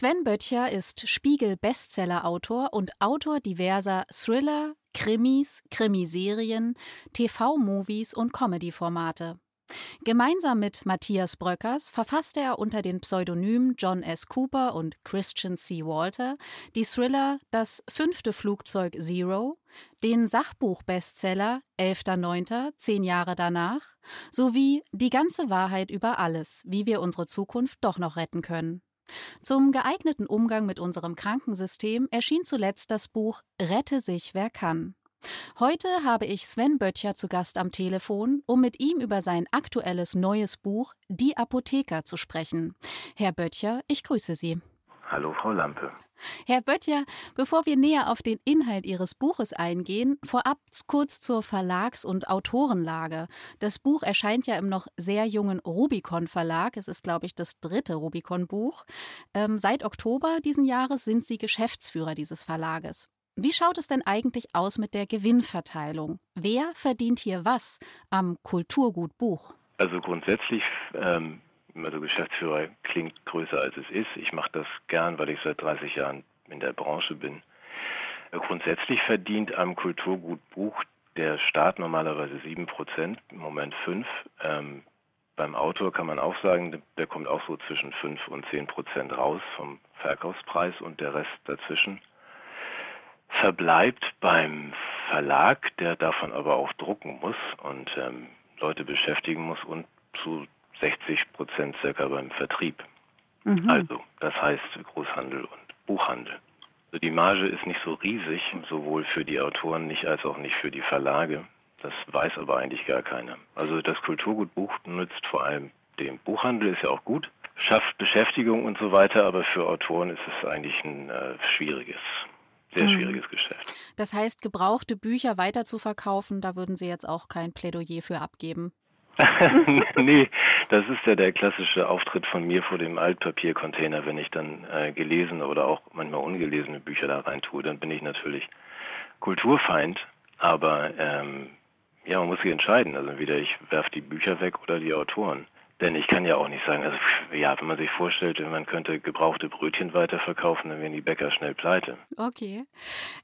Sven Böttcher ist Spiegel-Bestseller-Autor und Autor diverser Thriller, Krimis, Krimiserien, TV-Movies und Comedy-Formate. Gemeinsam mit Matthias Bröckers verfasste er unter den Pseudonymen John S. Cooper und Christian C. Walter die Thriller Das fünfte Flugzeug Zero, den Sachbuch-Bestseller 11.09., zehn Jahre danach, sowie Die ganze Wahrheit über alles, wie wir unsere Zukunft doch noch retten können. Zum geeigneten Umgang mit unserem Krankensystem erschien zuletzt das Buch Rette sich wer kann. Heute habe ich Sven Böttcher zu Gast am Telefon, um mit ihm über sein aktuelles neues Buch Die Apotheker zu sprechen. Herr Böttcher, ich grüße Sie. Hallo, Frau Lampe. Herr Böttcher, bevor wir näher auf den Inhalt Ihres Buches eingehen, vorab kurz zur Verlags- und Autorenlage. Das Buch erscheint ja im noch sehr jungen Rubicon Verlag. Es ist, glaube ich, das dritte Rubicon-Buch. Ähm, seit Oktober diesen Jahres sind Sie Geschäftsführer dieses Verlages. Wie schaut es denn eigentlich aus mit der Gewinnverteilung? Wer verdient hier was am Kulturgut Buch? Also grundsätzlich ähm, also Geschäftsführer klingt größer als es ist. Ich mache das gern, weil ich seit 30 Jahren in der Branche bin. Grundsätzlich verdient am Kulturgut Buch der Staat normalerweise 7 Prozent, im Moment 5. Ähm, beim Autor kann man auch sagen, der kommt auch so zwischen 5 und 10 Prozent raus vom Verkaufspreis und der Rest dazwischen verbleibt beim Verlag, der davon aber auch drucken muss und ähm, Leute beschäftigen muss und zu 60 Prozent circa beim Vertrieb. Mhm. Also, das heißt Großhandel und Buchhandel. Also die Marge ist nicht so riesig, sowohl für die Autoren nicht als auch nicht für die Verlage. Das weiß aber eigentlich gar keiner. Also das Kulturgutbuch nützt vor allem dem Buchhandel, ist ja auch gut, schafft Beschäftigung und so weiter, aber für Autoren ist es eigentlich ein äh, schwieriges, sehr mhm. schwieriges Geschäft. Das heißt, gebrauchte Bücher weiter zu verkaufen, da würden Sie jetzt auch kein Plädoyer für abgeben. nee, das ist ja der klassische Auftritt von mir vor dem Altpapiercontainer, wenn ich dann äh, gelesene oder auch manchmal ungelesene Bücher da rein tue, dann bin ich natürlich Kulturfeind, aber ähm, ja, man muss sich entscheiden. Also entweder ich werfe die Bücher weg oder die Autoren. Denn ich kann ja auch nicht sagen, also ja, wenn man sich vorstellt, man könnte gebrauchte Brötchen weiterverkaufen, dann wären die Bäcker schnell pleite. Okay.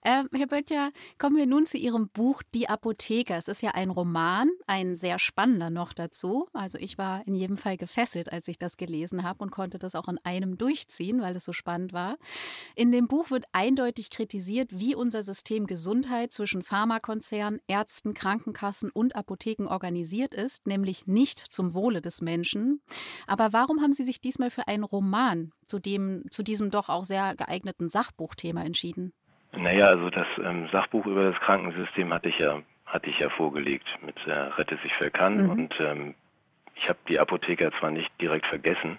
Ähm, Herr Böttcher, kommen wir nun zu Ihrem Buch Die Apotheker. Es ist ja ein Roman, ein sehr spannender noch dazu. Also ich war in jedem Fall gefesselt, als ich das gelesen habe und konnte das auch in einem durchziehen, weil es so spannend war. In dem Buch wird eindeutig kritisiert, wie unser System Gesundheit zwischen Pharmakonzernen, Ärzten, Krankenkassen und Apotheken organisiert ist, nämlich nicht zum Wohle des Menschen Menschen. Aber warum haben Sie sich diesmal für einen Roman zu, dem, zu diesem doch auch sehr geeigneten Sachbuchthema entschieden? Naja, also das ähm, Sachbuch über das Krankensystem hatte ich ja, hatte ich ja vorgelegt mit äh, Rette sich wer kann. Mhm. Und ähm, ich habe die Apotheker zwar nicht direkt vergessen,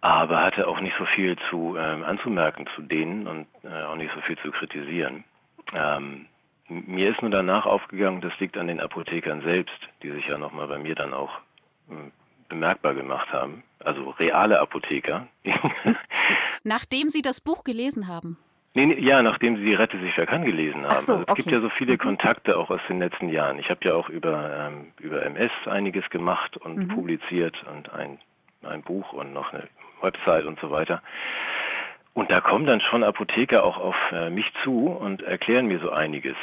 aber hatte auch nicht so viel zu ähm, anzumerken zu denen und äh, auch nicht so viel zu kritisieren. Ähm, mir ist nur danach aufgegangen, das liegt an den Apothekern selbst, die sich ja nochmal bei mir dann auch bemerkbar gemacht haben, also reale Apotheker. Nachdem Sie das Buch gelesen haben? Nee, nee, ja, nachdem Sie Rette sich wer kann gelesen haben. So, also es okay. gibt ja so viele mhm. Kontakte auch aus den letzten Jahren. Ich habe ja auch über, ähm, über MS einiges gemacht und mhm. publiziert und ein, ein Buch und noch eine Website und so weiter. Und da kommen dann schon Apotheker auch auf äh, mich zu und erklären mir so einiges.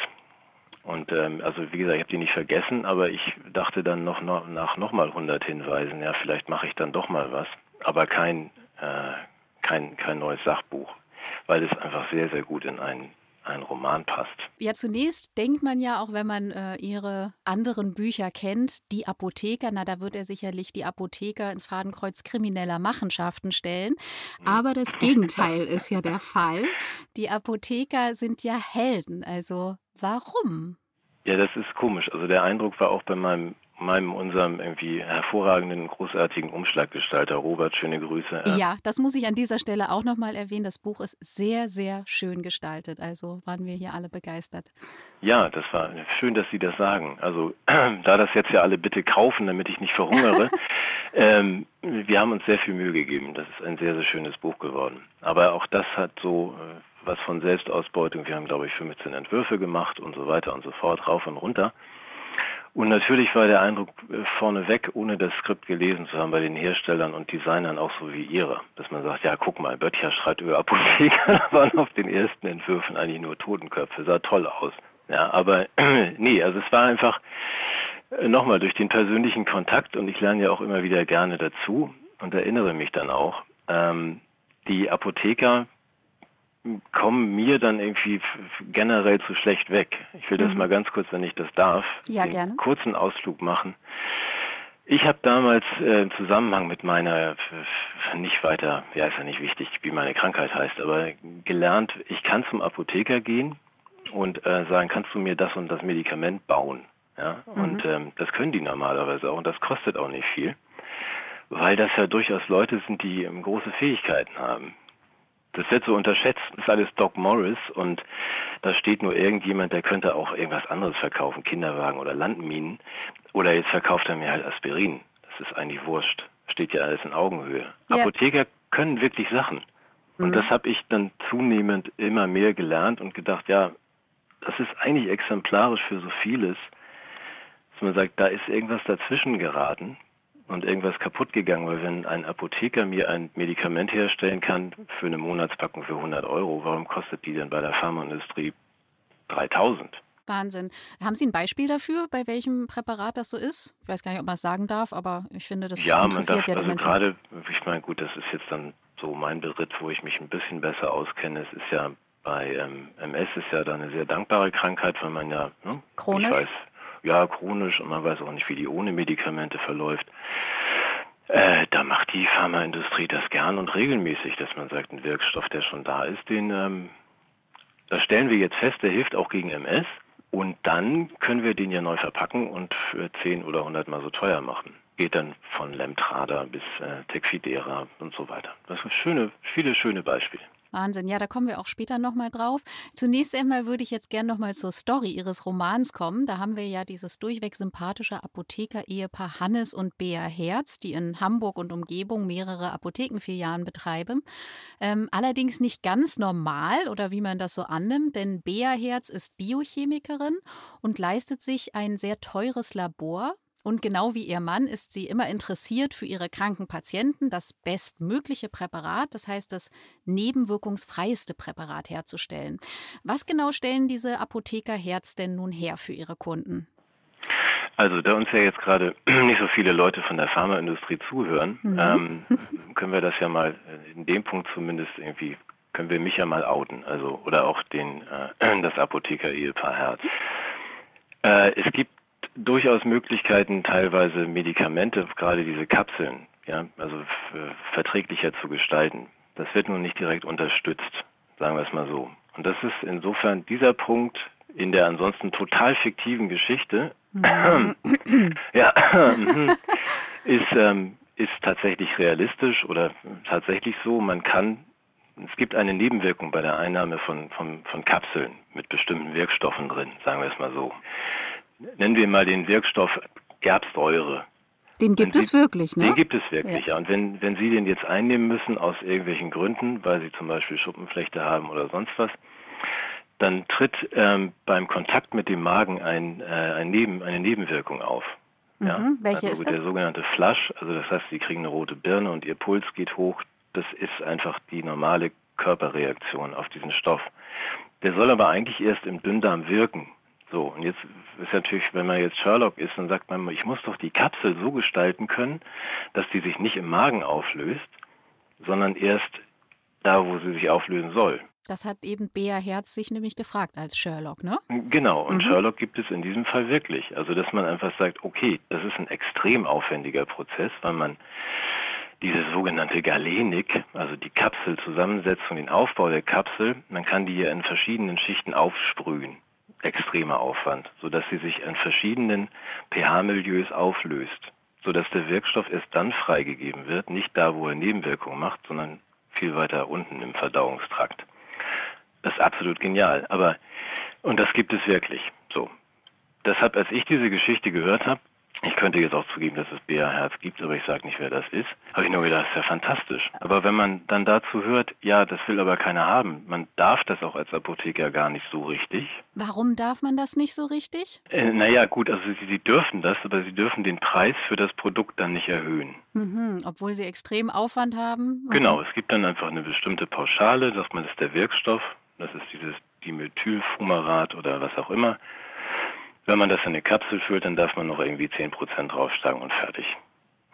Und ähm, also wie gesagt, ich habe die nicht vergessen, aber ich dachte dann noch, noch nach nochmal 100 Hinweisen, ja, vielleicht mache ich dann doch mal was, aber kein, äh, kein, kein neues Sachbuch, weil es einfach sehr, sehr gut in einen ein Roman passt. Ja, zunächst denkt man ja auch, wenn man äh, ihre anderen Bücher kennt, die Apotheker, na, da wird er sicherlich die Apotheker ins Fadenkreuz krimineller Machenschaften stellen. Mhm. Aber das Gegenteil ist ja der Fall. Die Apotheker sind ja Helden. Also Warum? Ja, das ist komisch. Also der Eindruck war auch bei meinem meinem, unserem irgendwie hervorragenden, großartigen Umschlaggestalter Robert, schöne Grüße. Ja, das muss ich an dieser Stelle auch nochmal erwähnen. Das Buch ist sehr, sehr schön gestaltet. Also waren wir hier alle begeistert. Ja, das war schön, dass Sie das sagen. Also da das jetzt ja alle bitte kaufen, damit ich nicht verhungere. ähm, wir haben uns sehr viel Mühe gegeben. Das ist ein sehr, sehr schönes Buch geworden. Aber auch das hat so äh, was von Selbstausbeutung. Wir haben, glaube ich, 15 Entwürfe gemacht und so weiter und so fort, rauf und runter. Und natürlich war der Eindruck äh, vorneweg, ohne das Skript gelesen zu haben, bei den Herstellern und Designern auch so wie ihre. Dass man sagt, ja, guck mal, Böttcher schreibt über Apotheker, waren auf den ersten Entwürfen eigentlich nur Totenköpfe, sah toll aus. Ja, aber nee, also es war einfach äh, nochmal durch den persönlichen Kontakt und ich lerne ja auch immer wieder gerne dazu und erinnere mich dann auch. Ähm, die Apotheker kommen mir dann irgendwie generell zu schlecht weg. Ich will das mhm. mal ganz kurz, wenn ich das darf, ja, gerne. kurzen Ausflug machen. Ich habe damals äh, im Zusammenhang mit meiner, nicht weiter, ja ist ja nicht wichtig, wie meine Krankheit heißt, aber gelernt, ich kann zum Apotheker gehen und äh, sagen, kannst du mir das und das Medikament bauen? Ja, mhm. und ähm, das können die normalerweise auch und das kostet auch nicht viel, weil das ja durchaus Leute sind, die ähm, große Fähigkeiten haben das wird so unterschätzt, das ist alles Doc Morris und da steht nur irgendjemand, der könnte auch irgendwas anderes verkaufen, Kinderwagen oder Landminen. Oder jetzt verkauft er mir halt Aspirin. Das ist eigentlich wurscht. Steht ja alles in Augenhöhe. Ja. Apotheker können wirklich Sachen. Und mhm. das habe ich dann zunehmend immer mehr gelernt und gedacht, ja, das ist eigentlich exemplarisch für so vieles, dass man sagt, da ist irgendwas dazwischen geraten und irgendwas kaputt gegangen, weil wenn ein Apotheker mir ein Medikament herstellen kann für eine Monatspackung für 100 Euro, warum kostet die denn bei der Pharmaindustrie 3000? Wahnsinn. Haben Sie ein Beispiel dafür, bei welchem Präparat das so ist? Ich weiß gar nicht, ob man es sagen darf, aber ich finde, das Ja, man darf, ja also gerade, ich meine, gut, das ist jetzt dann so mein Beritt, wo ich mich ein bisschen besser auskenne. Es ist ja bei ähm, MS ist ja da eine sehr dankbare Krankheit, weil man ja, ne, Chronisch? ich weiß, ja, chronisch und man weiß auch nicht, wie die ohne Medikamente verläuft. Äh, da macht die Pharmaindustrie das gern und regelmäßig, dass man sagt, ein Wirkstoff, der schon da ist, den ähm, das stellen wir jetzt fest, der hilft auch gegen MS und dann können wir den ja neu verpacken und für 10 oder 100 Mal so teuer machen. Geht dann von Lemtrada bis äh, Tecfidera und so weiter. Das sind schöne, viele schöne Beispiele. Wahnsinn, ja, da kommen wir auch später nochmal drauf. Zunächst einmal würde ich jetzt gerne nochmal zur Story Ihres Romans kommen. Da haben wir ja dieses durchweg sympathische Apotheker-Ehepaar Hannes und Bea Herz, die in Hamburg und Umgebung mehrere Apothekenfilialen betreiben. Ähm, allerdings nicht ganz normal oder wie man das so annimmt, denn Bea Herz ist Biochemikerin und leistet sich ein sehr teures Labor, und genau wie ihr Mann ist sie immer interessiert, für ihre kranken Patienten das bestmögliche Präparat, das heißt das nebenwirkungsfreieste Präparat herzustellen. Was genau stellen diese Apotheker Herz denn nun her für ihre Kunden? Also da uns ja jetzt gerade nicht so viele Leute von der Pharmaindustrie zuhören, mhm. ähm, können wir das ja mal in dem Punkt zumindest irgendwie können wir mich ja mal outen, also oder auch den äh, das Apotheker-Ehepaar Herz. Äh, es gibt durchaus Möglichkeiten, teilweise Medikamente, gerade diese Kapseln, ja, also verträglicher zu gestalten. Das wird nun nicht direkt unterstützt, sagen wir es mal so. Und das ist insofern dieser Punkt in der ansonsten total fiktiven Geschichte, mhm. ja, ist, ähm, ist tatsächlich realistisch oder tatsächlich so. Man kann, es gibt eine Nebenwirkung bei der Einnahme von, von, von Kapseln mit bestimmten Wirkstoffen drin, sagen wir es mal so nennen wir mal den Wirkstoff Gerbsäure. Den gibt es wirklich, ne? Den gibt es wirklich, ja. ja. Und wenn, wenn Sie den jetzt einnehmen müssen aus irgendwelchen Gründen, weil Sie zum Beispiel Schuppenflechte haben oder sonst was, dann tritt ähm, beim Kontakt mit dem Magen ein, äh, ein Neben, eine Nebenwirkung auf. Mhm, ja? Welche also ist der sogenannte Flush, also das heißt, Sie kriegen eine rote Birne und Ihr Puls geht hoch. Das ist einfach die normale Körperreaktion auf diesen Stoff. Der soll aber eigentlich erst im Dünndarm wirken. So, und jetzt ist natürlich, wenn man jetzt Sherlock ist, dann sagt man, ich muss doch die Kapsel so gestalten können, dass die sich nicht im Magen auflöst, sondern erst da, wo sie sich auflösen soll. Das hat eben Bea Herz sich nämlich gefragt als Sherlock, ne? Genau, und mhm. Sherlock gibt es in diesem Fall wirklich. Also, dass man einfach sagt, okay, das ist ein extrem aufwendiger Prozess, weil man diese sogenannte Galenik, also die Kapselzusammensetzung, den Aufbau der Kapsel, man kann die ja in verschiedenen Schichten aufsprühen extremer Aufwand, sodass sie sich in verschiedenen pH-Milieus auflöst, sodass der Wirkstoff erst dann freigegeben wird, nicht da, wo er Nebenwirkungen macht, sondern viel weiter unten im Verdauungstrakt. Das ist absolut genial, aber und das gibt es wirklich. So. Deshalb, als ich diese Geschichte gehört habe, Ich könnte jetzt auch zugeben, dass es BA-Herz gibt, aber ich sage nicht, wer das ist. Habe ich nur gedacht, das ist ja fantastisch. Aber wenn man dann dazu hört, ja, das will aber keiner haben, man darf das auch als Apotheker gar nicht so richtig. Warum darf man das nicht so richtig? Äh, naja, gut, also sie, sie dürfen das, aber sie dürfen den Preis für das Produkt dann nicht erhöhen. Mhm, obwohl sie extrem Aufwand haben? Okay. Genau, es gibt dann einfach eine bestimmte Pauschale, sagt man, das ist der Wirkstoff, das ist dieses Dimethylfumarat oder was auch immer. Wenn man das in eine Kapsel füllt, dann darf man noch irgendwie 10% draufschlagen und fertig.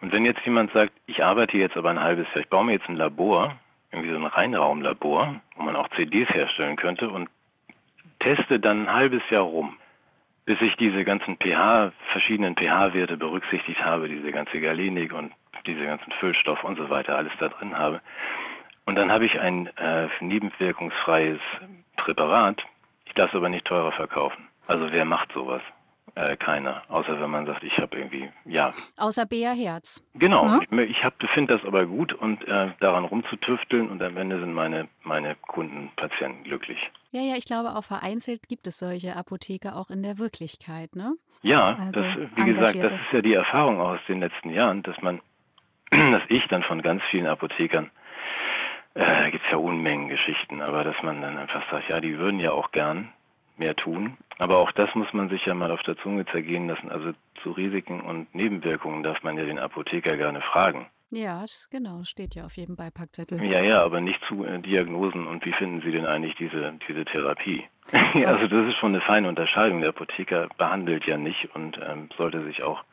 Und wenn jetzt jemand sagt, ich arbeite jetzt aber ein halbes Jahr, ich baue mir jetzt ein Labor, irgendwie so ein Reinraumlabor, wo man auch CDs herstellen könnte und teste dann ein halbes Jahr rum, bis ich diese ganzen pH, verschiedenen pH-Werte berücksichtigt habe, diese ganze Galenik und diese ganzen Füllstoff und so weiter, alles da drin habe. Und dann habe ich ein äh, nebenwirkungsfreies Präparat. Ich darf es aber nicht teurer verkaufen. Also wer macht sowas? Äh, keiner. Außer wenn man sagt, ich habe irgendwie, ja. Außer Bea Herz. Genau. Ja? Ich, ich finde das aber gut und äh, daran rumzutüfteln und am Ende sind meine, meine Kunden, Patienten glücklich. Ja, ja, ich glaube, auch vereinzelt gibt es solche Apotheker auch in der Wirklichkeit, ne? Ja, also das, wie gesagt, das ist ja die Erfahrung aus den letzten Jahren, dass man, dass ich dann von ganz vielen Apothekern äh, da gibt es ja Unmengen Geschichten, aber dass man dann einfach sagt, ja, die würden ja auch gern mehr tun. Aber auch das muss man sich ja mal auf der Zunge zergehen lassen. Also zu Risiken und Nebenwirkungen darf man ja den Apotheker gerne fragen. Ja, genau, steht ja auf jedem Beipackzettel. Ja, ja, aber nicht zu äh, Diagnosen und wie finden Sie denn eigentlich diese, diese Therapie? also das ist schon eine feine Unterscheidung. Der Apotheker behandelt ja nicht und ähm, sollte sich auch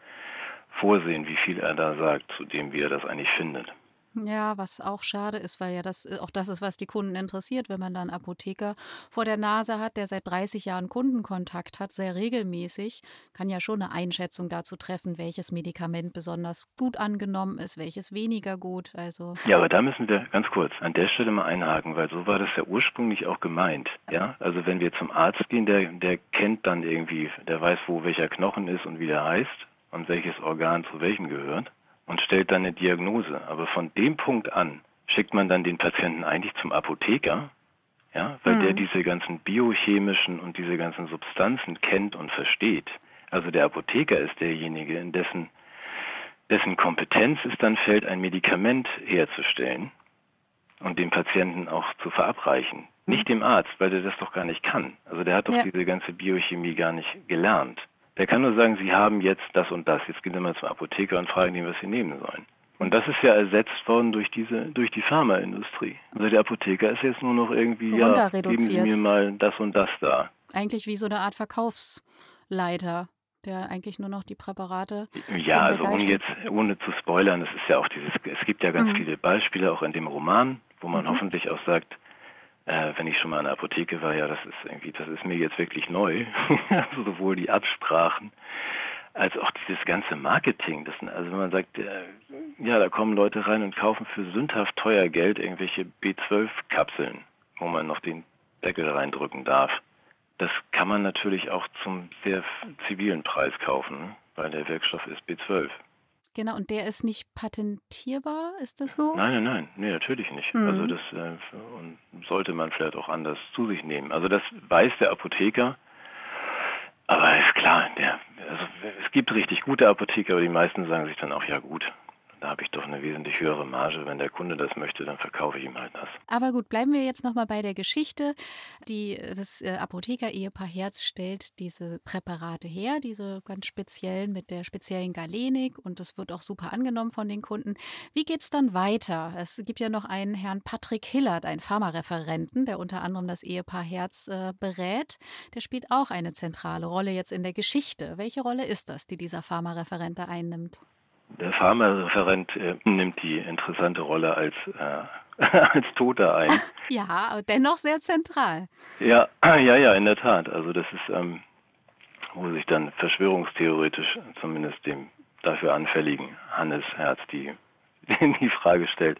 vorsehen, wie viel er da sagt, zu dem, wie er das eigentlich findet. Ja, was auch schade ist, weil ja das äh, auch das ist, was die Kunden interessiert, wenn man dann Apotheker vor der Nase hat, der seit 30 Jahren Kundenkontakt hat, sehr regelmäßig, kann ja schon eine Einschätzung dazu treffen, welches Medikament besonders gut angenommen ist, welches weniger gut. Also Ja, aber da müssen wir ganz kurz an der Stelle mal einhaken, weil so war das ja ursprünglich auch gemeint. Ja, also wenn wir zum Arzt gehen, der, der kennt dann irgendwie, der weiß, wo welcher Knochen ist und wie der heißt und welches Organ zu welchem gehört und stellt dann eine Diagnose. Aber von dem Punkt an schickt man dann den Patienten eigentlich zum Apotheker, ja, weil mhm. der diese ganzen biochemischen und diese ganzen Substanzen kennt und versteht. Also der Apotheker ist derjenige, in dessen, dessen Kompetenz es dann fällt, ein Medikament herzustellen und dem Patienten auch zu verabreichen. Nicht dem Arzt, weil der das doch gar nicht kann. Also der hat doch ja. diese ganze Biochemie gar nicht gelernt. Der kann nur sagen, Sie haben jetzt das und das. Jetzt gehen Sie mal zum Apotheker und fragen ihn, was Sie nehmen sollen. Und das ist ja ersetzt worden durch diese, durch die Pharmaindustrie. Also der Apotheker ist jetzt nur noch irgendwie, ja, geben Sie mir mal das und das da. Eigentlich wie so eine Art Verkaufsleiter, der eigentlich nur noch die Präparate. Ja, also ohne jetzt, ohne zu spoilern, es ist ja auch dieses, es gibt ja ganz mhm. viele Beispiele auch in dem Roman, wo man mhm. hoffentlich auch sagt, äh, wenn ich schon mal in der Apotheke war, ja, das ist irgendwie, das ist mir jetzt wirklich neu. also sowohl die Absprachen als auch dieses ganze Marketing. Das, also wenn man sagt, äh, ja, da kommen Leute rein und kaufen für sündhaft teuer Geld irgendwelche B12-Kapseln, wo man noch den Deckel reindrücken darf. Das kann man natürlich auch zum sehr zivilen Preis kaufen, ne? weil der Wirkstoff ist B12. Genau, und der ist nicht patentierbar, ist das so? Nein, nein, nein, nee, natürlich nicht. Mhm. Also das äh, sollte man vielleicht auch anders zu sich nehmen. Also das weiß der Apotheker, aber ist klar, der, also es gibt richtig gute Apotheker, aber die meisten sagen sich dann auch, ja gut, da habe ich doch eine wesentlich höhere Marge. Wenn der Kunde das möchte, dann verkaufe ich ihm halt das. Aber gut, bleiben wir jetzt nochmal bei der Geschichte. Die, das äh, Apotheker-Ehepaar Herz stellt diese Präparate her, diese ganz speziellen mit der speziellen Galenik und das wird auch super angenommen von den Kunden. Wie geht es dann weiter? Es gibt ja noch einen Herrn Patrick Hillert, einen Pharmareferenten, der unter anderem das Ehepaar Herz äh, berät. Der spielt auch eine zentrale Rolle jetzt in der Geschichte. Welche Rolle ist das, die dieser Pharmareferent da einnimmt? Der Pharmareferent äh, nimmt die interessante Rolle als, äh, als Toter ein. Ja, dennoch sehr zentral. Ja, ja, ja, in der Tat. Also das ist, ähm, wo sich dann verschwörungstheoretisch zumindest dem dafür anfälligen Hannes Herz die, die Frage stellt,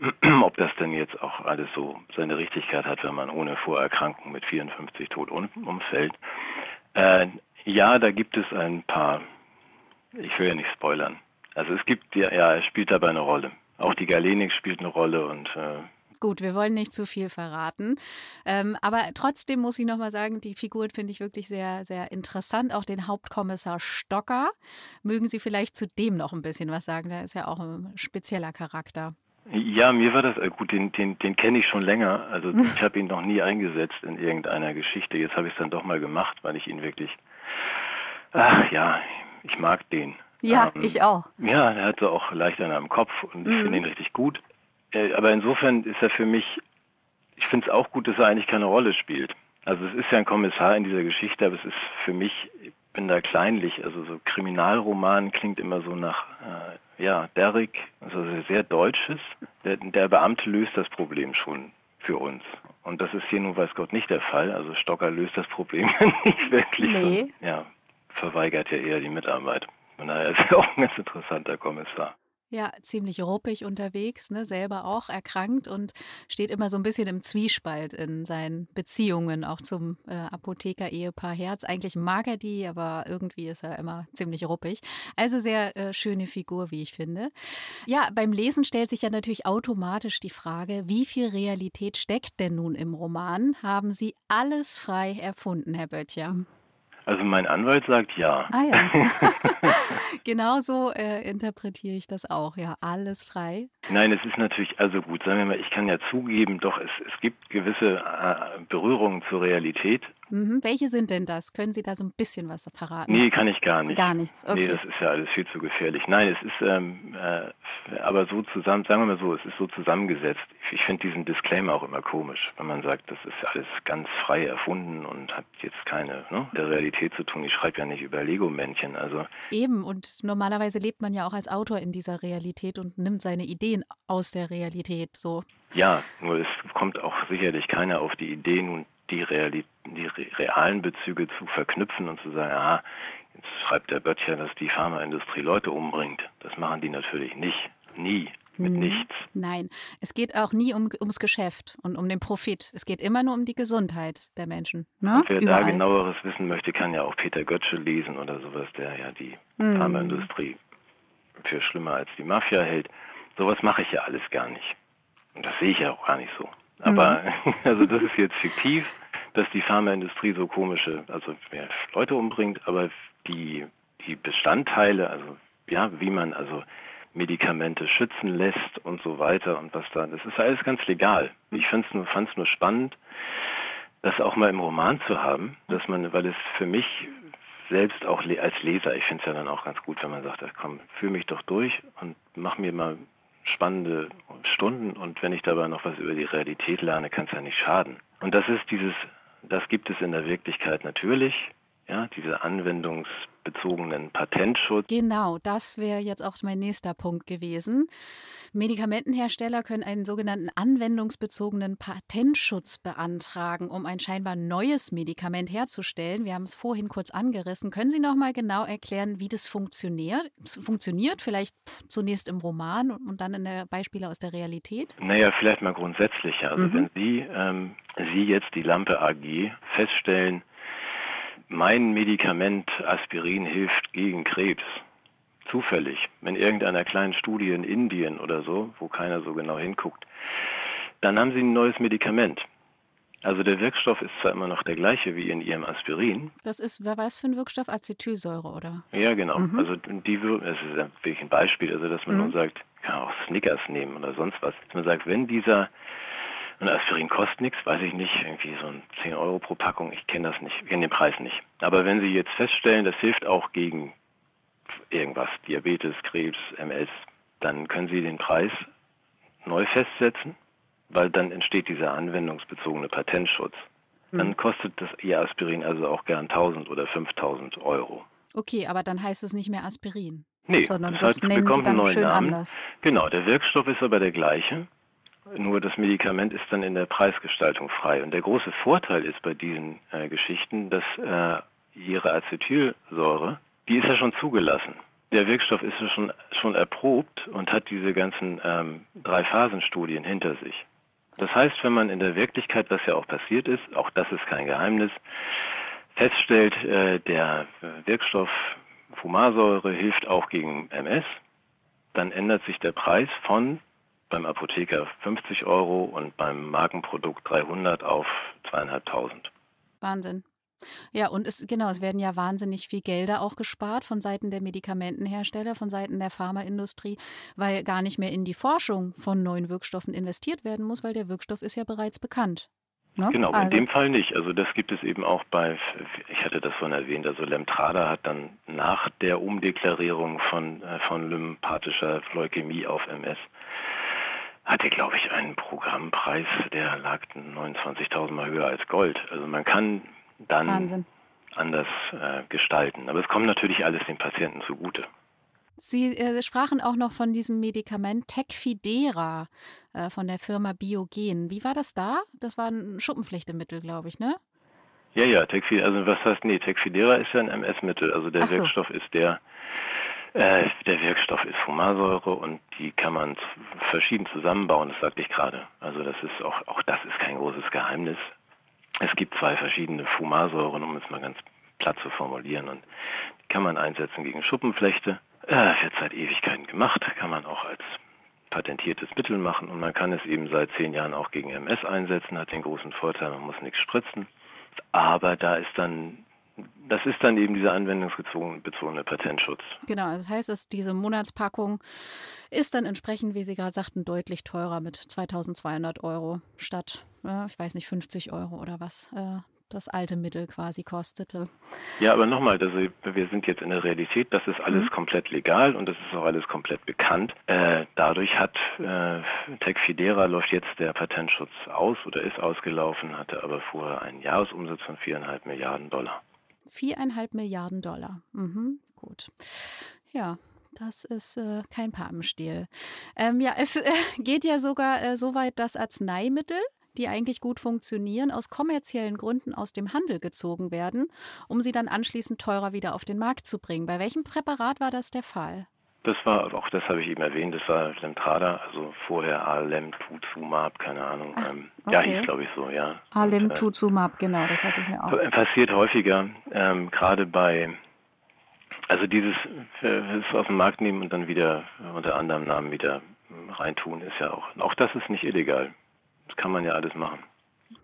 ob das denn jetzt auch alles so seine Richtigkeit hat, wenn man ohne Vorerkrankung mit 54 tot umfällt. Äh, ja, da gibt es ein paar, ich will ja nicht spoilern, also es gibt ja, ja, es spielt dabei eine Rolle. Auch die Galenik spielt eine Rolle und äh, Gut, wir wollen nicht zu viel verraten. Ähm, aber trotzdem muss ich nochmal sagen, die Figur finde ich wirklich sehr, sehr interessant. Auch den Hauptkommissar Stocker. Mögen Sie vielleicht zu dem noch ein bisschen was sagen? Der ist ja auch ein spezieller Charakter. Ja, mir war das äh, gut, den, den, den kenne ich schon länger. Also ich habe ihn noch nie eingesetzt in irgendeiner Geschichte. Jetzt habe ich es dann doch mal gemacht, weil ich ihn wirklich. Ach ja, ich mag den. Ja, ähm, ich auch. Ja, er hat so auch leicht einen am Kopf und ich mhm. finde ihn richtig gut. Äh, aber insofern ist er für mich, ich finde es auch gut, dass er eigentlich keine Rolle spielt. Also es ist ja ein Kommissar in dieser Geschichte, aber es ist für mich, ich bin da kleinlich. Also so Kriminalroman klingt immer so nach, äh, ja, Derrick, also sehr Deutsches. Der, der Beamte löst das Problem schon für uns. Und das ist hier nun weiß Gott nicht der Fall. Also Stocker löst das Problem nicht wirklich. Nee. Und, ja, verweigert ja eher die Mitarbeit. Von daher ist er auch ein ganz interessanter Kommissar. Ja, ziemlich ruppig unterwegs, ne, selber auch erkrankt und steht immer so ein bisschen im Zwiespalt in seinen Beziehungen, auch zum äh, Apotheker-Ehepaar Herz. Eigentlich mag er die, aber irgendwie ist er immer ziemlich ruppig. Also sehr äh, schöne Figur, wie ich finde. Ja, beim Lesen stellt sich ja natürlich automatisch die Frage, wie viel Realität steckt denn nun im Roman? Haben Sie alles frei erfunden, Herr Böttcher? Also mein Anwalt sagt ja. Ah ja. Genauso äh, interpretiere ich das auch, ja, alles frei. Nein, es ist natürlich, also gut, sagen wir mal, ich kann ja zugeben, doch, es, es gibt gewisse äh, Berührungen zur Realität. Mhm. Welche sind denn das? Können Sie da so ein bisschen was verraten? Nee, kann ich gar nicht. Gar nicht. Okay. Nee, das ist ja alles viel zu gefährlich. Nein, es ist ähm, äh, aber so zusammen, sagen wir mal so, es ist so zusammengesetzt. Ich, ich finde diesen Disclaimer auch immer komisch, wenn man sagt, das ist alles ganz frei erfunden und hat jetzt keine ne, der Realität zu tun. Ich schreibe ja nicht über Lego-Männchen. Also Eben, und normalerweise lebt man ja auch als Autor in dieser Realität und nimmt seine Ideen aus der Realität so. Ja, nur es kommt auch sicherlich keiner auf die Idee, nun die, Reali die realen Bezüge zu verknüpfen und zu sagen, ah, jetzt schreibt der Böttcher, dass die Pharmaindustrie Leute umbringt. Das machen die natürlich nicht. Nie. Mit mhm. nichts. Nein, es geht auch nie um, ums Geschäft und um den Profit. Es geht immer nur um die Gesundheit der Menschen. Ne? Wer Überall. da genaueres wissen möchte, kann ja auch Peter Götzsche lesen oder sowas, der ja die mhm. Pharmaindustrie für schlimmer als die Mafia hält. Sowas mache ich ja alles gar nicht. Und das sehe ich ja auch gar nicht so. Aber mhm. also das ist jetzt fiktiv dass die Pharmaindustrie so komische, also Leute umbringt, aber die, die Bestandteile, also ja, wie man also Medikamente schützen lässt und so weiter und was da, das ist alles ganz legal. Ich fand es nur, fand's nur spannend, das auch mal im Roman zu haben, dass man, weil es für mich selbst auch als Leser, ich finde es ja dann auch ganz gut, wenn man sagt, komm, fühl mich doch durch und mach mir mal spannende Stunden und wenn ich dabei noch was über die Realität lerne, kann es ja nicht schaden. Und das ist dieses das gibt es in der Wirklichkeit natürlich. Ja, diese anwendungsbezogenen Patentschutz. Genau, das wäre jetzt auch mein nächster Punkt gewesen. Medikamentenhersteller können einen sogenannten anwendungsbezogenen Patentschutz beantragen, um ein scheinbar neues Medikament herzustellen. Wir haben es vorhin kurz angerissen. Können Sie noch mal genau erklären, wie das funktioniert? Funktioniert vielleicht zunächst im Roman und dann in der Beispiele aus der Realität? Naja, vielleicht mal grundsätzlicher. Also mhm. wenn Sie, ähm, Sie jetzt die Lampe AG feststellen, mein Medikament Aspirin hilft gegen Krebs. Zufällig, in irgendeiner kleinen Studie in Indien oder so, wo keiner so genau hinguckt, dann haben sie ein neues Medikament. Also der Wirkstoff ist zwar immer noch der gleiche wie in ihrem Aspirin. Das ist, was für ein Wirkstoff? Acetylsäure, oder? Ja, genau. Mhm. Also die, das ist wirklich ein Beispiel, also dass man mhm. nur sagt, kann auch Snickers nehmen oder sonst was. Dass man sagt, wenn dieser und Aspirin kostet nichts, weiß ich nicht, irgendwie so ein 10 Euro pro Packung, ich kenne das nicht, ich kenne den Preis nicht. Aber wenn Sie jetzt feststellen, das hilft auch gegen irgendwas, Diabetes, Krebs, MS, dann können Sie den Preis neu festsetzen, weil dann entsteht dieser anwendungsbezogene Patentschutz. Hm. Dann kostet das Ihr Aspirin also auch gern 1000 oder 5000 Euro. Okay, aber dann heißt es nicht mehr Aspirin. Nee, Sondern das, heißt, bekommt einen neuen Namen. Anders. Genau, der Wirkstoff ist aber der gleiche. Nur das Medikament ist dann in der Preisgestaltung frei. Und der große Vorteil ist bei diesen äh, Geschichten, dass äh, ihre Acetylsäure, die ist ja schon zugelassen. Der Wirkstoff ist ja schon, schon erprobt und hat diese ganzen ähm, Drei-Phasen-Studien hinter sich. Das heißt, wenn man in der Wirklichkeit, was ja auch passiert ist, auch das ist kein Geheimnis, feststellt, äh, der Wirkstoff Fumarsäure hilft auch gegen MS, dann ändert sich der Preis von beim Apotheker 50 Euro und beim Markenprodukt 300 auf zweieinhalbtausend. Wahnsinn. Ja, und es, genau, es werden ja wahnsinnig viel Gelder auch gespart von Seiten der Medikamentenhersteller, von Seiten der Pharmaindustrie, weil gar nicht mehr in die Forschung von neuen Wirkstoffen investiert werden muss, weil der Wirkstoff ist ja bereits bekannt. Ne? Genau, also. in dem Fall nicht. Also das gibt es eben auch bei, ich hatte das schon erwähnt, also Lemtrada hat dann nach der Umdeklarierung von, äh, von lympathischer Leukämie auf MS, hatte, glaube ich, einen Programmpreis, der lag 29.000 Mal höher als Gold. Also man kann dann Wahnsinn. anders äh, gestalten. Aber es kommt natürlich alles den Patienten zugute. Sie äh, sprachen auch noch von diesem Medikament Tecfidera äh, von der Firma Biogen. Wie war das da? Das war ein Schuppenflechtemittel, glaube ich, ne? Ja, ja, Tecfidera, also was heißt, nee, Tecfidera ist ja ein MS-Mittel. Also der so. Wirkstoff ist der, äh, der Wirkstoff ist Fumarsäure und die kann man verschieden zusammenbauen, das sagte ich gerade. Also das ist auch, auch das ist kein großes Geheimnis. Es gibt zwei verschiedene Fumarsäuren, um es mal ganz platt zu formulieren. Und die kann man einsetzen gegen Schuppenflechte. Äh, wird seit Ewigkeiten gemacht, kann man auch als patentiertes Mittel machen und man kann es eben seit zehn Jahren auch gegen MS einsetzen, hat den großen Vorteil, man muss nichts spritzen. Aber da ist dann das ist dann eben dieser anwendungsbezogene Patentschutz. Genau, also das heißt, dass diese Monatspackung ist dann entsprechend, wie Sie gerade sagten, deutlich teurer mit 2200 Euro statt, ich weiß nicht, 50 Euro oder was äh, das alte Mittel quasi kostete. Ja, aber nochmal, also wir sind jetzt in der Realität, das ist alles mhm. komplett legal und das ist auch alles komplett bekannt. Äh, dadurch hat äh, Tecfidera läuft jetzt der Patentschutz aus oder ist ausgelaufen, hatte aber vorher einen Jahresumsatz von viereinhalb Milliarden Dollar. Viereinhalb Milliarden Dollar. Mhm, gut. Ja, das ist äh, kein Papenstiel. Ähm, ja, es äh, geht ja sogar äh, so weit, dass Arzneimittel, die eigentlich gut funktionieren, aus kommerziellen Gründen aus dem Handel gezogen werden, um sie dann anschließend teurer wieder auf den Markt zu bringen. Bei welchem Präparat war das der Fall? Das war, auch das habe ich eben erwähnt, das war Lemtrada, also vorher Alemtuzumab, keine Ahnung. Ach, ähm, okay. Ja, hieß glaube ich so, ja. Alemtuzumab, genau, das hatte ich mir auch. Passiert häufiger, ähm, gerade bei, also dieses äh, es aus dem Markt nehmen und dann wieder unter anderem Namen wieder reintun, ist ja auch, auch das ist nicht illegal. Das kann man ja alles machen.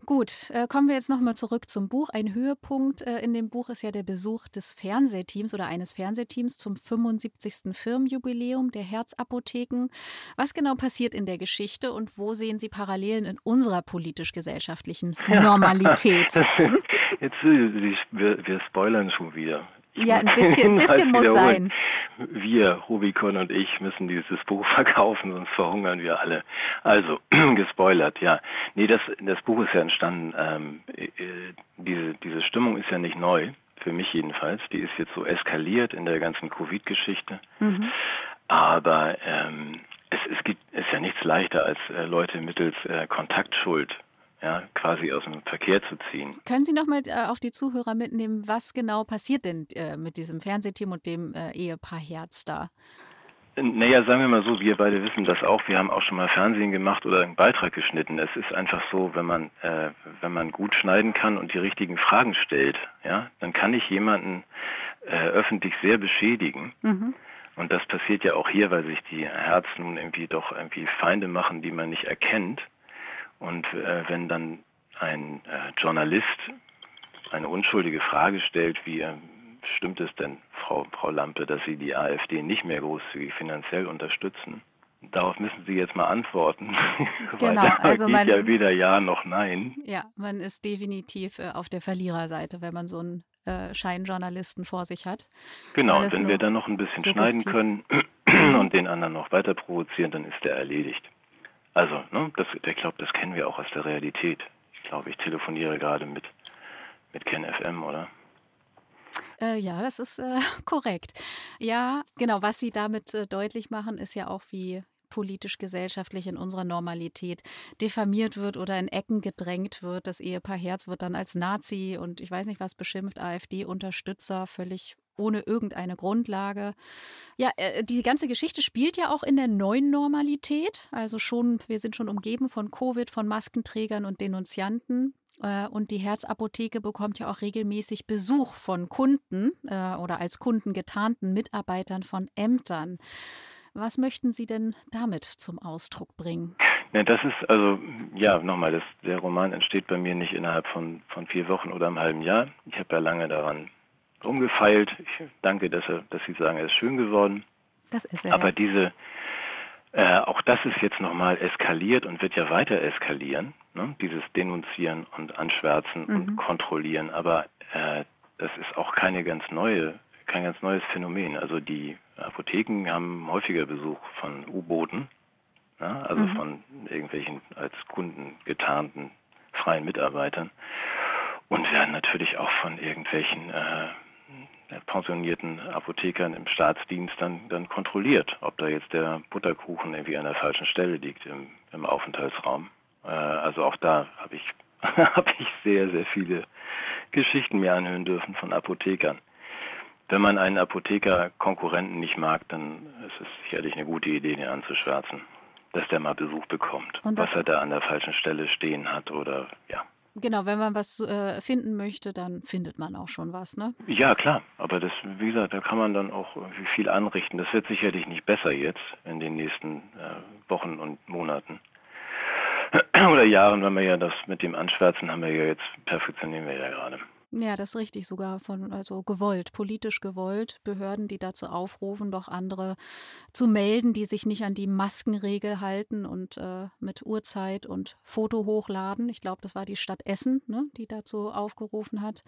Gut, äh, kommen wir jetzt nochmal zurück zum Buch. Ein Höhepunkt äh, in dem Buch ist ja der Besuch des Fernsehteams oder eines Fernsehteams zum 75. Firmenjubiläum der Herzapotheken. Was genau passiert in der Geschichte und wo sehen Sie Parallelen in unserer politisch-gesellschaftlichen Normalität? jetzt, wir, wir spoilern schon wieder. Ja, ein bisschen, ein bisschen muss sein. Wir, Rubicon und ich, müssen dieses Buch verkaufen, sonst verhungern wir alle. Also, gespoilert, ja. Nee, das, das Buch ist ja entstanden, ähm, äh, diese, diese Stimmung ist ja nicht neu, für mich jedenfalls. Die ist jetzt so eskaliert in der ganzen Covid-Geschichte. Mhm. Aber ähm, es, es gibt, ist ja nichts leichter, als äh, Leute mittels äh, Kontaktschuld ja, quasi aus dem Verkehr zu ziehen. Können Sie noch mal äh, auch die Zuhörer mitnehmen, was genau passiert denn äh, mit diesem Fernsehteam und dem äh, Ehepaar Herz da? Naja, sagen wir mal so, wir beide wissen das auch. Wir haben auch schon mal Fernsehen gemacht oder einen Beitrag geschnitten. Es ist einfach so, wenn man, äh, wenn man gut schneiden kann und die richtigen Fragen stellt, ja, dann kann ich jemanden äh, öffentlich sehr beschädigen. Mhm. Und das passiert ja auch hier, weil sich die Herzen nun irgendwie doch irgendwie Feinde machen, die man nicht erkennt. Und äh, wenn dann ein äh, Journalist eine unschuldige Frage stellt, wie äh, stimmt es denn, Frau, Frau Lampe, dass Sie die AfD nicht mehr großzügig finanziell unterstützen? Darauf müssen Sie jetzt mal antworten. Genau, Weil da also geht man, ja weder Ja noch Nein. Ja, man ist definitiv äh, auf der Verliererseite, wenn man so einen äh, Scheinjournalisten vor sich hat. Genau, und wenn wir dann noch ein bisschen schneiden können und den anderen noch weiter provozieren, dann ist der erledigt. Also, ne, das, ich glaube, das kennen wir auch aus der Realität. Ich glaube, ich telefoniere gerade mit, mit Ken FM, oder? Äh, ja, das ist äh, korrekt. Ja, genau, was Sie damit äh, deutlich machen, ist ja auch, wie politisch-gesellschaftlich in unserer Normalität diffamiert wird oder in Ecken gedrängt wird. Das Ehepaar Herz wird dann als Nazi und ich weiß nicht was beschimpft, AfD-Unterstützer, völlig ohne irgendeine Grundlage. Ja, äh, die ganze Geschichte spielt ja auch in der neuen Normalität. Also schon, wir sind schon umgeben von Covid, von Maskenträgern und Denunzianten. Äh, und die Herzapotheke bekommt ja auch regelmäßig Besuch von Kunden äh, oder als Kunden getarnten Mitarbeitern von Ämtern. Was möchten Sie denn damit zum Ausdruck bringen? Ja, das ist also, ja, nochmal, der Roman entsteht bei mir nicht innerhalb von, von vier Wochen oder einem halben Jahr. Ich habe ja lange daran rumgefeilt. Ich danke, dass, er, dass Sie sagen, er ist schön geworden. Das ist er. Aber diese, äh, auch das ist jetzt nochmal eskaliert und wird ja weiter eskalieren. Ne? Dieses Denunzieren und Anschwärzen mhm. und Kontrollieren. Aber äh, das ist auch keine ganz neue, kein ganz neues Phänomen. Also die Apotheken haben häufiger Besuch von U-Booten, ne? also mhm. von irgendwelchen als Kunden getarnten freien Mitarbeitern und werden natürlich auch von irgendwelchen äh, pensionierten Apothekern im Staatsdienst dann, dann kontrolliert, ob da jetzt der Butterkuchen irgendwie an der falschen Stelle liegt im, im Aufenthaltsraum. Äh, also auch da habe ich, hab ich sehr, sehr viele Geschichten mir anhören dürfen von Apothekern. Wenn man einen Apotheker-Konkurrenten nicht mag, dann ist es sicherlich eine gute Idee, den anzuschwärzen, dass der mal Besuch bekommt, was er da an der falschen Stelle stehen hat oder ja. Genau, wenn man was äh, finden möchte, dann findet man auch schon was, ne? Ja, klar. Aber das, wie gesagt, da kann man dann auch viel anrichten. Das wird sicherlich nicht besser jetzt in den nächsten äh, Wochen und Monaten. Oder Jahren, wenn wir ja das mit dem Anschwärzen haben wir ja jetzt, perfektionieren wir ja gerade. Ja, das ist richtig, sogar von, also gewollt, politisch gewollt, Behörden, die dazu aufrufen, doch andere zu melden, die sich nicht an die Maskenregel halten und äh, mit Uhrzeit und Foto hochladen. Ich glaube, das war die Stadt Essen, ne, die dazu aufgerufen hat.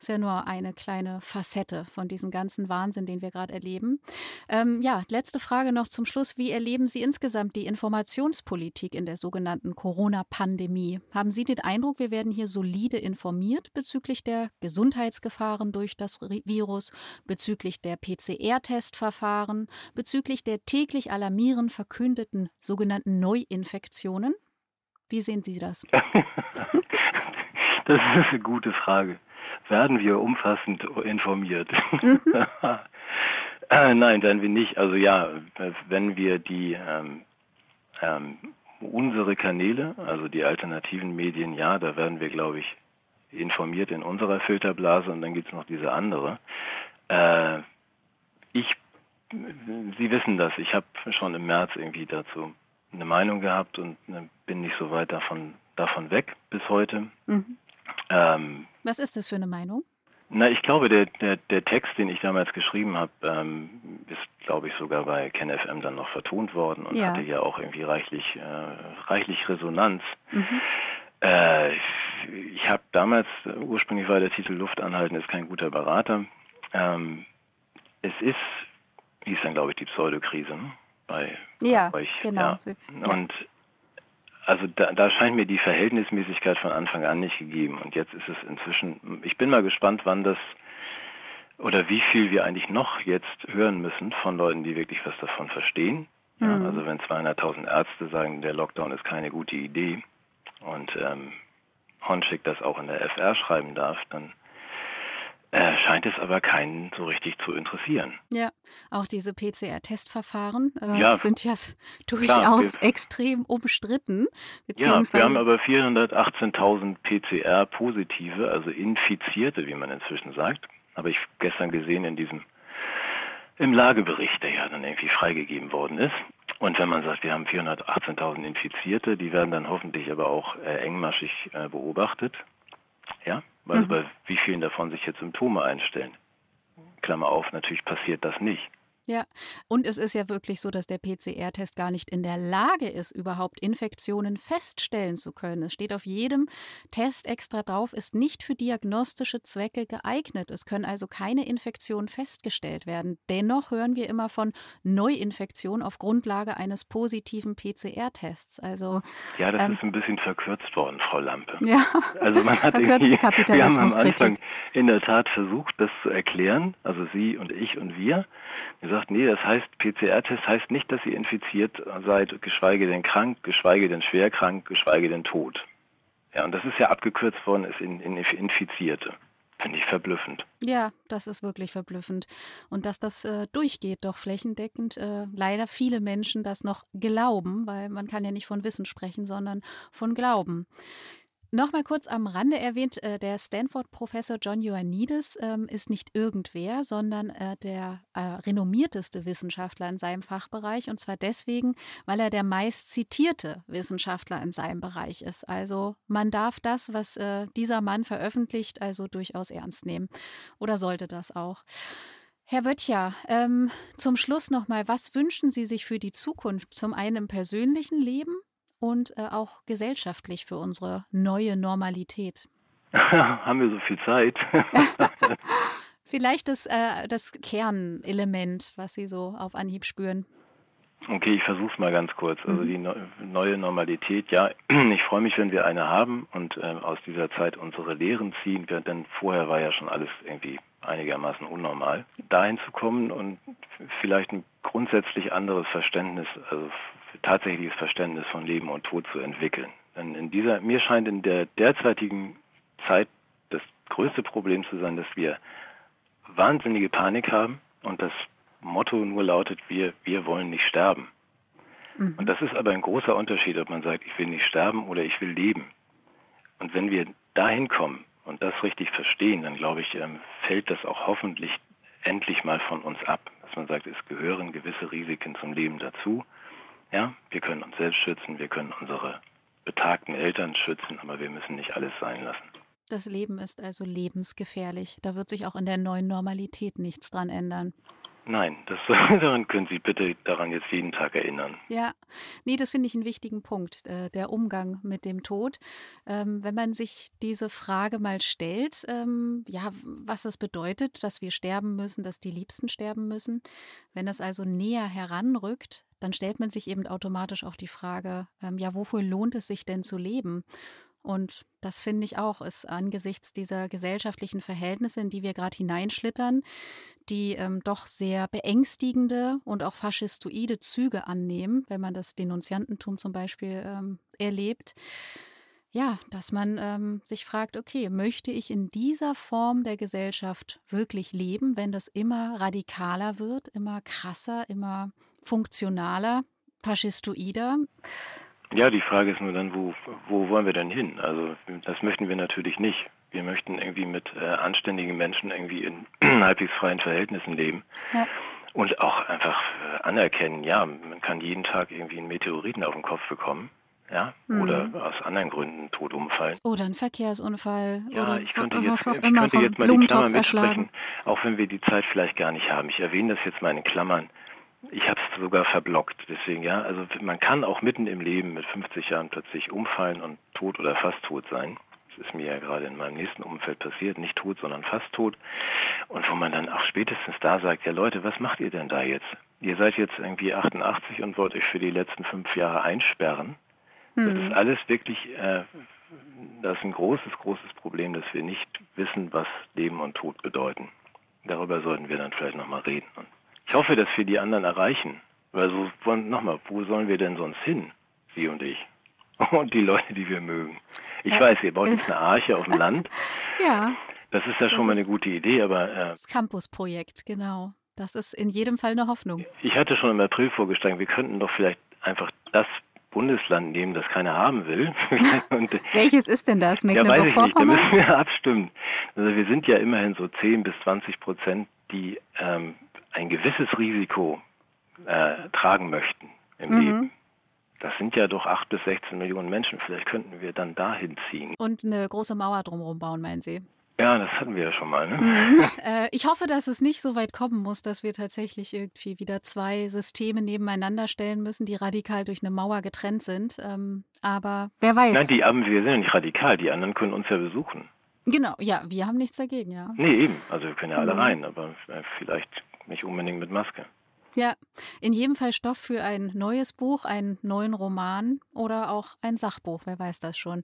Ist ja nur eine kleine Facette von diesem ganzen Wahnsinn, den wir gerade erleben. Ähm, ja, letzte Frage noch zum Schluss. Wie erleben Sie insgesamt die Informationspolitik in der sogenannten Corona-Pandemie? Haben Sie den Eindruck, wir werden hier solide informiert bezüglich der Gesundheitsgefahren durch das Virus, bezüglich der PCR-Testverfahren, bezüglich der täglich alarmierend verkündeten sogenannten Neuinfektionen? Wie sehen Sie das? das ist eine gute Frage. Werden wir umfassend informiert? Mhm. äh, nein, werden wir nicht. Also ja, wenn wir die ähm, ähm, unsere Kanäle, also die alternativen Medien, ja, da werden wir, glaube ich, informiert in unserer Filterblase und dann gibt es noch diese andere. Äh, ich, Sie wissen das, ich habe schon im März irgendwie dazu eine Meinung gehabt und äh, bin nicht so weit davon, davon weg bis heute. Mhm. Ähm, Was ist das für eine Meinung? Na, ich glaube, der, der, der Text, den ich damals geschrieben habe, ähm, ist, glaube ich, sogar bei KenFM dann noch vertont worden und ja. hatte ja auch irgendwie reichlich, äh, reichlich Resonanz. Mhm. Äh, ich habe damals, ursprünglich war der Titel Luft anhalten ist kein guter Berater. Ähm, es ist, hieß dann glaube ich die Pseudokrise ne? bei, ja, euch. Genau. Ja. Und also da, da, scheint mir die Verhältnismäßigkeit von Anfang an nicht gegeben. Und jetzt ist es inzwischen, ich bin mal gespannt, wann das oder wie viel wir eigentlich noch jetzt hören müssen von Leuten, die wirklich was davon verstehen. Ja, mhm. Also wenn 200.000 Ärzte sagen, der Lockdown ist keine gute Idee, und ähm, Honschik das auch in der FR schreiben darf, dann äh, scheint es aber keinen so richtig zu interessieren. Ja, auch diese PCR-Testverfahren äh, ja, sind ja durchaus klar, extrem umstritten. Ja, wir haben aber 418.000 PCR-Positive, also Infizierte, wie man inzwischen sagt. Habe ich gestern gesehen in diesem im Lagebericht, der ja dann irgendwie freigegeben worden ist. Und wenn man sagt, wir haben 418.000 Infizierte, die werden dann hoffentlich aber auch äh, engmaschig äh, beobachtet. Ja, weil mhm. bei wie vielen davon sich jetzt Symptome einstellen. Klammer auf, natürlich passiert das nicht. Ja, und es ist ja wirklich so, dass der PCR-Test gar nicht in der Lage ist, überhaupt Infektionen feststellen zu können. Es steht auf jedem Test extra drauf, ist nicht für diagnostische Zwecke geeignet. Es können also keine Infektionen festgestellt werden. Dennoch hören wir immer von Neuinfektionen auf Grundlage eines positiven PCR-Tests. Also ja, das ähm, ist ein bisschen verkürzt worden, Frau Lampe. Ja, also man hat irgendwie, wir haben am Anfang in der Tat versucht, das zu erklären, also Sie und ich und wir. Wir gesagt, nee, das heißt, PCR-Test heißt nicht, dass ihr infiziert seid, geschweige denn krank, geschweige denn schwer krank, geschweige denn tot. Ja, und das ist ja abgekürzt worden, ist in, in Infizierte. Finde ich verblüffend. Ja, das ist wirklich verblüffend. Und dass das äh, durchgeht, doch flächendeckend, äh, leider viele Menschen das noch glauben, weil man kann ja nicht von Wissen sprechen, sondern von Glauben. Nochmal kurz am Rande erwähnt, äh, der Stanford-Professor John Ioannidis ähm, ist nicht irgendwer, sondern äh, der äh, renommierteste Wissenschaftler in seinem Fachbereich. Und zwar deswegen, weil er der meist zitierte Wissenschaftler in seinem Bereich ist. Also man darf das, was dieser Mann veröffentlicht, also durchaus ernst nehmen. Oder sollte das auch. Herr Böttcher, ähm, zum Schluss nochmal, was wünschen Sie sich für die Zukunft? Zum einen im persönlichen Leben und äh, auch gesellschaftlich für unsere neue Normalität? Haben wir so viel Zeit? Vielleicht das, äh, das Kernelement, was Sie so auf Anhieb spüren. Okay, ich versuche es mal ganz kurz. Also mhm. die neue Normalität, ja, ich freue mich, wenn wir eine haben und äh, aus dieser Zeit unsere Lehren ziehen, denn vorher war ja schon alles irgendwie einigermaßen unnormal. Dahin zu kommen und vielleicht ein grundsätzlich anderes Verständnis, also tatsächliches Verständnis von Leben und Tod zu entwickeln. Denn in dieser, mir scheint in der derzeitigen Zeit das größte Problem zu sein, dass wir wahnsinnige Panik haben und das Motto nur lautet, wir, wir wollen nicht sterben. Mhm. Und das ist aber ein großer Unterschied, ob man sagt, ich will nicht sterben oder ich will leben. Und wenn wir dahin kommen und das richtig verstehen, dann glaube ich, ähm, fällt das auch hoffentlich endlich mal von uns ab. Dass man sagt, es gehören gewisse Risiken zum Leben dazu. Ja, wir können uns selbst schützen, wir können unsere betagten Eltern schützen, aber wir müssen nicht alles sein lassen. Das Leben ist also lebensgefährlich. Da wird sich auch in der neuen Normalität nichts dran ändern. Nein, das, daran können Sie bitte daran jetzt jeden Tag erinnern. Ja, nee, das finde ich einen wichtigen Punkt, äh, der Umgang mit dem Tod. Ähm, wenn man sich diese Frage mal stellt, ähm, ja, was es bedeutet, dass wir sterben müssen, dass die Liebsten sterben müssen, wenn das also näher heranrückt, dann stellt man sich eben automatisch auch die Frage, ähm, ja, wofür lohnt es sich denn zu leben? Und das finde ich auch, ist angesichts dieser gesellschaftlichen Verhältnisse, in die wir gerade hineinschlittern, die ähm, doch sehr beängstigende und auch faschistoide Züge annehmen, wenn man das Denunziantentum zum Beispiel ähm, erlebt. Ja, dass man ähm, sich fragt, okay, möchte ich in dieser Form der Gesellschaft wirklich leben, wenn das immer radikaler wird, immer krasser, immer funktionaler, faschistoider? Ja, die Frage ist nur dann, wo, wo wollen wir denn hin? Also das möchten wir natürlich nicht. Wir möchten irgendwie mit äh, anständigen Menschen irgendwie in halbwegs freien Verhältnissen leben. Ja. Und auch einfach äh, anerkennen, ja, man kann jeden Tag irgendwie einen Meteoriten auf den Kopf bekommen. Ja, mhm. oder aus anderen Gründen tot umfallen. Oder ein Verkehrsunfall. Ja, oder ich könnte jetzt, ich könnte jetzt mal die Klammer mitsprechen, auch wenn wir die Zeit vielleicht gar nicht haben. Ich erwähne das jetzt mal in Klammern. Ich habe es sogar verblockt, deswegen ja. Also man kann auch mitten im Leben mit 50 Jahren plötzlich umfallen und tot oder fast tot sein. Das ist mir ja gerade in meinem nächsten Umfeld passiert, nicht tot, sondern fast tot. Und wo man dann auch spätestens da sagt, ja Leute, was macht ihr denn da jetzt? Ihr seid jetzt irgendwie 88 und wollt euch für die letzten fünf Jahre einsperren. Mhm. Das hm. ist alles wirklich, äh, das ist ein großes, großes Problem, dass wir nicht wissen, was Leben und Tod bedeuten. Darüber sollten wir dann vielleicht nochmal reden. Und ich hoffe, dass wir die anderen erreichen. Weil so, nochmal, wo sollen wir denn sonst hin? Sie und ich. Und die Leute, die wir mögen. Ich ja. weiß, ihr baut jetzt eine Arche auf dem Land. Ja. Das ist ja schon mal eine gute Idee, aber. Äh, das Campus-Projekt, genau. Das ist in jedem Fall eine Hoffnung. Ich hatte schon im April vorgeschlagen, wir könnten doch vielleicht einfach das Bundesland nehmen, das keiner haben will. Und, Welches ist denn das? Ja, weiß ich nicht. Da müssen wir abstimmen. Also wir sind ja immerhin so 10 bis 20 Prozent, die ähm, ein gewisses Risiko äh, tragen möchten im mhm. Leben. Das sind ja doch 8 bis 16 Millionen Menschen. Vielleicht könnten wir dann dahin ziehen. Und eine große Mauer drumherum bauen, meinen Sie? Ja, das hatten wir ja schon mal. Ne? Mhm. Äh, ich hoffe, dass es nicht so weit kommen muss, dass wir tatsächlich irgendwie wieder zwei Systeme nebeneinander stellen müssen, die radikal durch eine Mauer getrennt sind. Ähm, aber wer weiß. Nein, die, wir sind ja nicht radikal. Die anderen können uns ja besuchen. Genau, ja, wir haben nichts dagegen, ja. Nee, eben. Also wir können ja alle mhm. rein, aber äh, vielleicht nicht unbedingt mit Maske. Ja, in jedem Fall Stoff für ein neues Buch, einen neuen Roman oder auch ein Sachbuch, wer weiß das schon.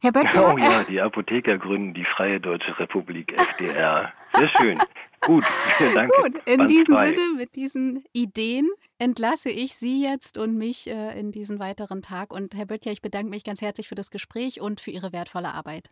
Herr Böttcher. Oh ja, die Apotheker gründen die Freie Deutsche Republik FDR. Sehr schön. Gut, danke. Gut, in Band diesem frei. Sinne, mit diesen Ideen entlasse ich Sie jetzt und mich äh, in diesen weiteren Tag. Und Herr Böttcher, ich bedanke mich ganz herzlich für das Gespräch und für Ihre wertvolle Arbeit.